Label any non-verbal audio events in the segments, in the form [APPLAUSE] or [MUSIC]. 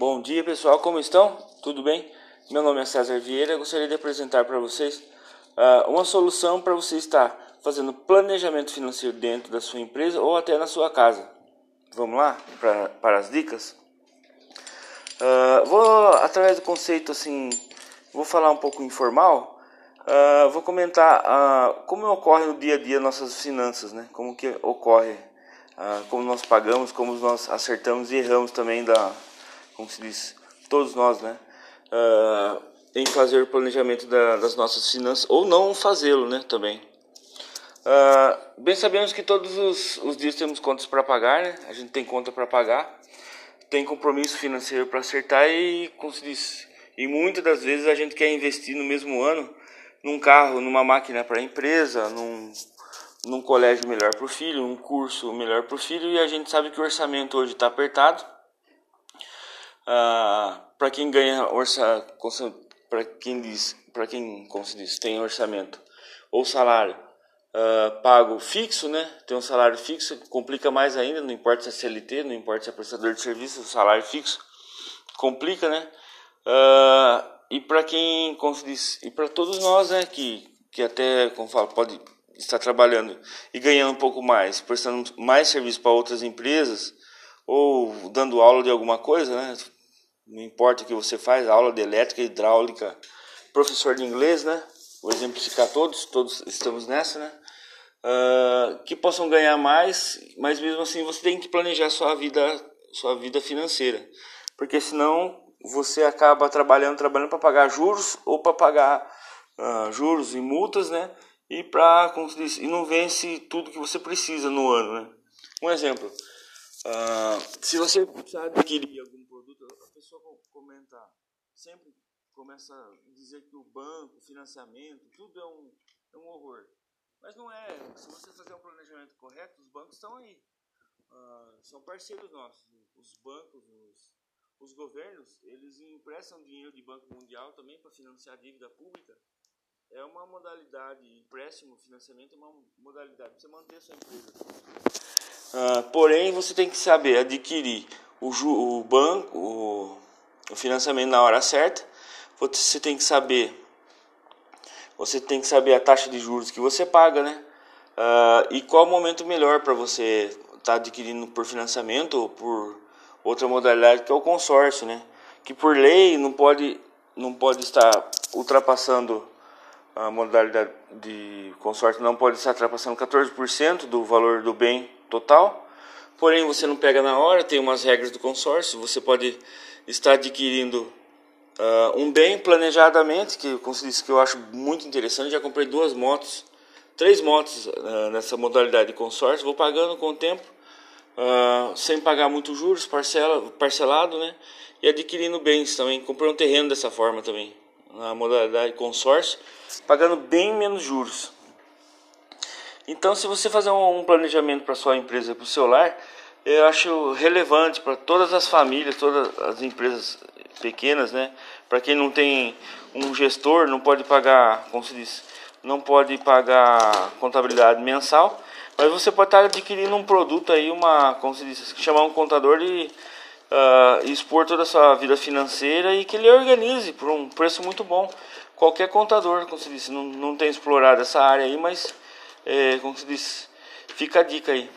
Bom dia pessoal, como estão? Tudo bem? Meu nome é César Vieira, gostaria de apresentar para vocês uh, uma solução para você estar fazendo planejamento financeiro dentro da sua empresa ou até na sua casa. Vamos lá pra, para as dicas? Uh, vou, através do conceito assim, vou falar um pouco informal, uh, vou comentar como ocorre no dia a dia nossas finanças, né? como que ocorre, como nós pagamos, como nós acertamos e erramos também da como se diz, todos nós, né? Uh, em fazer o planejamento da, das nossas finanças ou não fazê-lo, né? Também. Uh, bem sabemos que todos os, os dias temos contas para pagar, né? A gente tem conta para pagar, tem compromisso financeiro para acertar e, como se diz, e muitas das vezes a gente quer investir no mesmo ano num carro, numa máquina para a empresa, num, num colégio melhor para o filho, um curso melhor para o filho e a gente sabe que o orçamento hoje está apertado ah, para quem ganha orça, para quem diz, para quem como se diz, tem orçamento ou salário uh, pago fixo, né? Tem um salário fixo, complica mais ainda, não importa se é CLT, não importa se é prestador de serviço, o salário fixo complica, né? Uh, e para quem, como se diz, e para todos nós, né, que que até, como falo, pode estar trabalhando e ganhando um pouco mais, prestando mais serviço para outras empresas, ou dando aula de alguma coisa, né? Não importa o que você faz, aula de elétrica, hidráulica, professor de inglês, né? Vou exemplificar todos, todos estamos nessa, né? Uh, que possam ganhar mais, mas mesmo assim você tem que planejar sua vida, sua vida financeira, porque senão você acaba trabalhando, trabalhando para pagar juros ou para pagar uh, juros e multas, né? E para e não vence tudo que você precisa no ano, né? Um exemplo, Uh, se você precisar adquirir algum produto, a pessoa comenta, sempre começa a dizer que o banco, financiamento, tudo é um, é um horror. Mas não é. Se você fazer um planejamento correto, os bancos estão aí. Uh, são parceiros nossos. Os bancos, os, os governos, eles emprestam dinheiro de Banco Mundial também para financiar a dívida pública. É uma modalidade, empréstimo, financiamento é uma modalidade para você manter a sua empresa. Uh, porém, você tem que saber adquirir o, o banco, o, o financiamento na hora certa. Você tem que saber, você tem que saber a taxa de juros que você paga, né? Uh, e qual o momento melhor para você estar tá adquirindo por financiamento ou por outra modalidade que é o consórcio, né? Que por lei não pode, não pode estar ultrapassando a modalidade de consórcio, não pode estar ultrapassando 14% do valor do bem total. Porém, você não pega na hora, tem umas regras do consórcio. Você pode estar adquirindo uh, um bem planejadamente, que, como se disse, que eu acho muito interessante. Já comprei duas motos, três motos uh, nessa modalidade de consórcio. Vou pagando com o tempo, uh, sem pagar muito juros, parcela, parcelado, né? E adquirindo bens também. Comprei um terreno dessa forma também, na modalidade consórcio, pagando bem menos juros. Então, se você fazer um planejamento para sua empresa, para o seu lar, eu acho relevante para todas as famílias, todas as empresas pequenas, né? Para quem não tem um gestor, não pode pagar, como se diz, não pode pagar contabilidade mensal, mas você pode estar adquirindo um produto aí, uma, como se diz, chamar um contador e uh, expor toda a sua vida financeira e que ele organize por um preço muito bom. Qualquer contador, como se diz, não, não tem explorado essa área aí, mas é, como se diz, fica a dica aí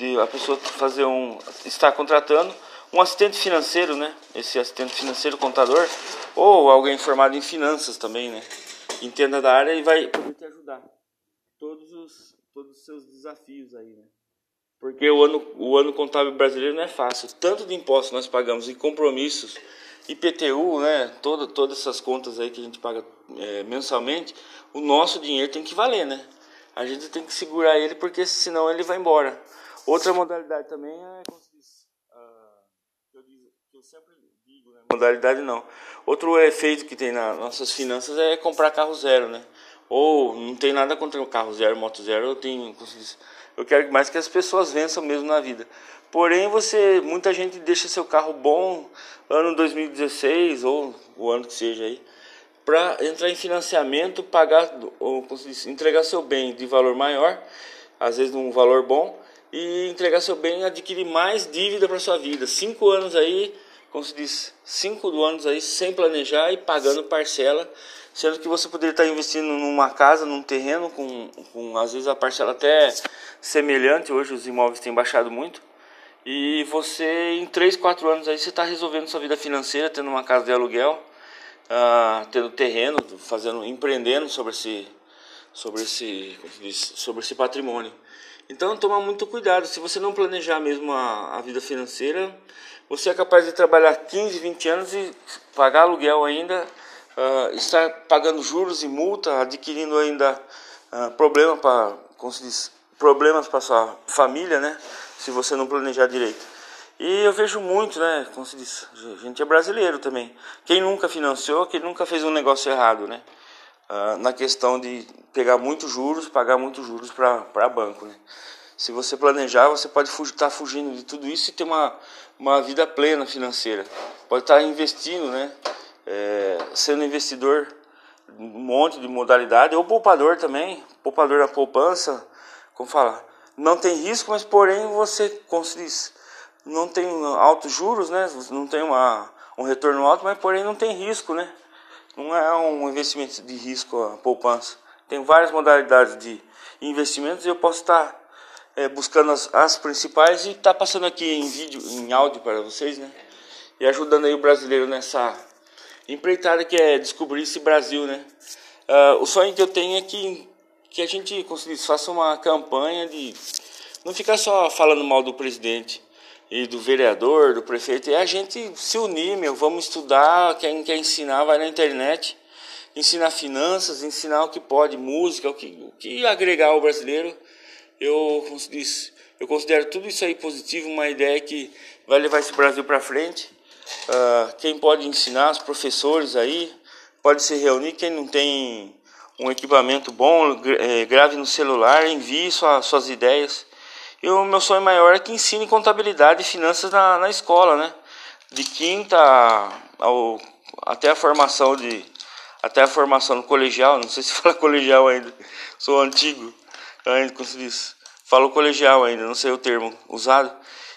de a pessoa fazer um estar contratando um assistente financeiro, né? Esse assistente financeiro, contador, ou alguém formado em finanças também, né? Entenda da área e vai poder te ajudar. Todos os todos os seus desafios aí, né? Porque o ano o ano contábil brasileiro não é fácil. Tanto de impostos nós pagamos e compromissos, IPTU, né? Toda, todas essas contas aí que a gente paga é, mensalmente, o nosso dinheiro tem que valer, né? a gente tem que segurar ele porque senão ele vai embora. Outra modalidade também é como se diz, uh, que, eu que eu sempre digo, né? modalidade não. Outro efeito que tem nas nossas finanças é comprar carro zero, né? Ou não tem nada contra o carro zero, moto zero, eu tenho, eu quero mais que as pessoas vençam mesmo na vida. Porém, você, muita gente deixa seu carro bom ano 2016 ou o ano que seja aí para entrar em financiamento, pagar ou entregar seu bem de valor maior, às vezes um valor bom, e entregar seu bem e adquirir mais dívida para sua vida. Cinco anos aí como se diz, cinco anos aí sem planejar e pagando parcela, sendo que você poderia estar investindo numa casa, num terreno, com, com às vezes a parcela até semelhante, hoje os imóveis têm baixado muito, e você em 3, 4 anos aí você está resolvendo sua vida financeira, tendo uma casa de aluguel, uh, tendo terreno, fazendo, empreendendo sobre esse, sobre esse, sobre esse patrimônio. Então toma muito cuidado, se você não planejar mesmo a, a vida financeira, você é capaz de trabalhar 15, 20 anos e pagar aluguel ainda, uh, estar pagando juros e multa, adquirindo ainda uh, problema pra, diz, problemas para sua família, né? Se você não planejar direito. E eu vejo muito, né? Como se diz, a gente é brasileiro também. Quem nunca financiou, quem nunca fez um negócio errado, né? Uh, na questão de pegar muitos juros, pagar muitos juros para banco, né? Se você planejar, você pode estar tá fugindo de tudo isso e ter uma, uma vida plena financeira. Pode estar tá investindo, né? É, sendo investidor um monte de modalidade, ou poupador também, poupador na poupança, como fala, não tem risco, mas porém você, diz, não tem altos juros, né? Não tem uma, um retorno alto, mas porém não tem risco, né? Não é um investimento de risco a poupança. Tem várias modalidades de investimentos e eu posso estar é, buscando as, as, principais e tá passando aqui em vídeo, em áudio para vocês, né? E ajudando aí o brasileiro nessa empreitada que é descobrir esse Brasil, né? Uh, o sonho que eu tenho é que, que a gente faça uma campanha de não ficar só falando mal do presidente e do vereador, do prefeito, é a gente se unir, meu, vamos estudar, quem quer ensinar vai na internet, ensinar finanças, ensinar o que pode, música, o que, o que agregar ao brasileiro eu, como se diz, eu considero tudo isso aí positivo, uma ideia que vai levar esse Brasil para frente. Uh, quem pode ensinar, os professores aí, pode se reunir. Quem não tem um equipamento bom, é, grave no celular, envie sua, suas ideias. E o meu sonho maior é que ensine contabilidade e finanças na, na escola, né? De quinta ao, até a formação de até a formação no colegial, não sei se [LAUGHS] fala colegial ainda, sou antigo. Ainda, como se diz, falo colegial ainda, não sei o termo usado,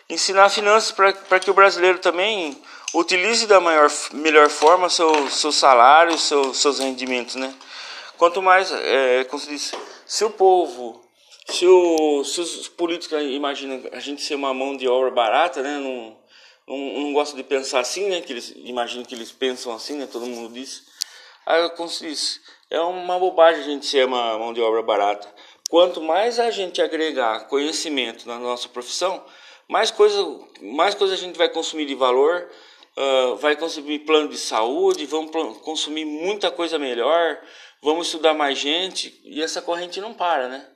ensinar finanças para que o brasileiro também utilize da maior, melhor forma seu, seu salário, seu, seus rendimentos, né? Quanto mais, é, como se diz, se o povo, se, o, se os políticos imaginam a gente ser uma mão de obra barata, né? Não, não, não gosto de pensar assim, né? Que eles imaginam que eles pensam assim, né? Todo mundo diz. Aí, se diz, é uma bobagem a gente ser uma mão de obra barata. Quanto mais a gente agregar conhecimento na nossa profissão, mais coisa, mais coisa a gente vai consumir de valor, uh, vai consumir plano de saúde, vamos consumir muita coisa melhor, vamos estudar mais gente e essa corrente não para, né?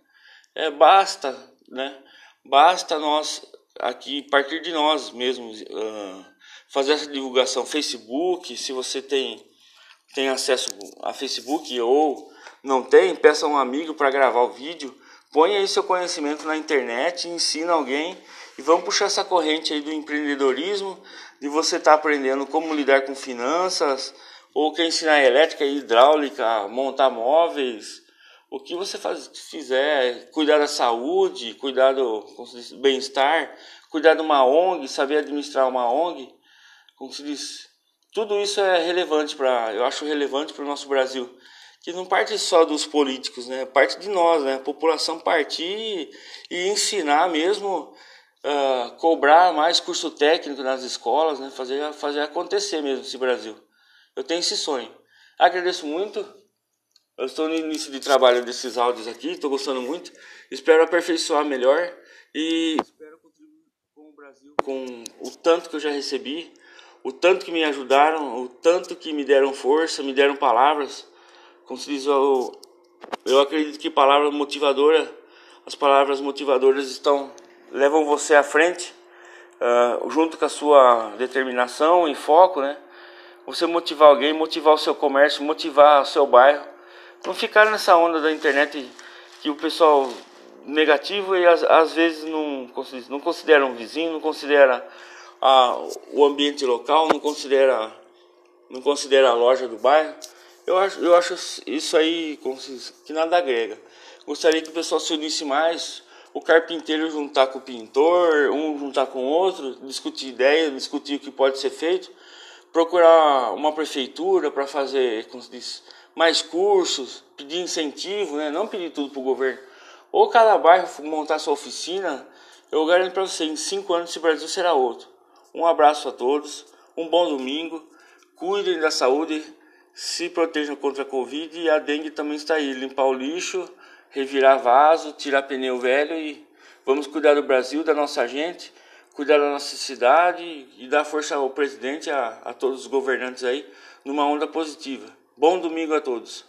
É, basta, né? Basta nós aqui, partir de nós mesmos, uh, fazer essa divulgação. Facebook, se você tem, tem acesso a Facebook ou não tem, peça um amigo para gravar o vídeo, ponha aí seu conhecimento na internet, ensina alguém e vamos puxar essa corrente aí do empreendedorismo, de você estar tá aprendendo como lidar com finanças, ou quer ensinar elétrica hidráulica, montar móveis, o que você faz, fizer, cuidar da saúde, cuidar do bem-estar, cuidar de uma ONG, saber administrar uma ONG, como se diz, tudo isso é relevante para, eu acho relevante para o nosso Brasil que não parte só dos políticos, né? Parte de nós, né? A população partir e ensinar mesmo, uh, cobrar mais curso técnico nas escolas, né? Fazer, fazer acontecer mesmo esse Brasil. Eu tenho esse sonho. Agradeço muito. Eu estou no início de trabalho desses áudios aqui, estou gostando muito. Espero aperfeiçoar melhor e espero contribuir com o Brasil, com o tanto que eu já recebi, o tanto que me ajudaram, o tanto que me deram força, me deram palavras como se diz, eu, eu acredito que palavra motivadora, as palavras motivadoras estão levam você à frente, uh, junto com a sua determinação e foco, né? Você motivar alguém, motivar o seu comércio, motivar o seu bairro, não ficar nessa onda da internet que o pessoal negativo e às, às vezes não, não considera um vizinho, não considera a, o ambiente local, não considera, não considera a loja do bairro. Eu acho, eu acho isso aí que nada agrega. Gostaria que o pessoal se unisse mais, o carpinteiro juntar com o pintor, um juntar com o outro, discutir ideias, discutir o que pode ser feito, procurar uma prefeitura para fazer, como se diz, mais cursos, pedir incentivo, né? não pedir tudo para o governo. Ou cada bairro montar sua oficina, eu garanto para você, em cinco anos esse Brasil será outro. Um abraço a todos, um bom domingo, cuidem da saúde, se protejam contra a Covid e a dengue também está aí. Limpar o lixo, revirar vaso, tirar pneu velho e vamos cuidar do Brasil, da nossa gente, cuidar da nossa cidade e dar força ao presidente, a, a todos os governantes aí, numa onda positiva. Bom domingo a todos.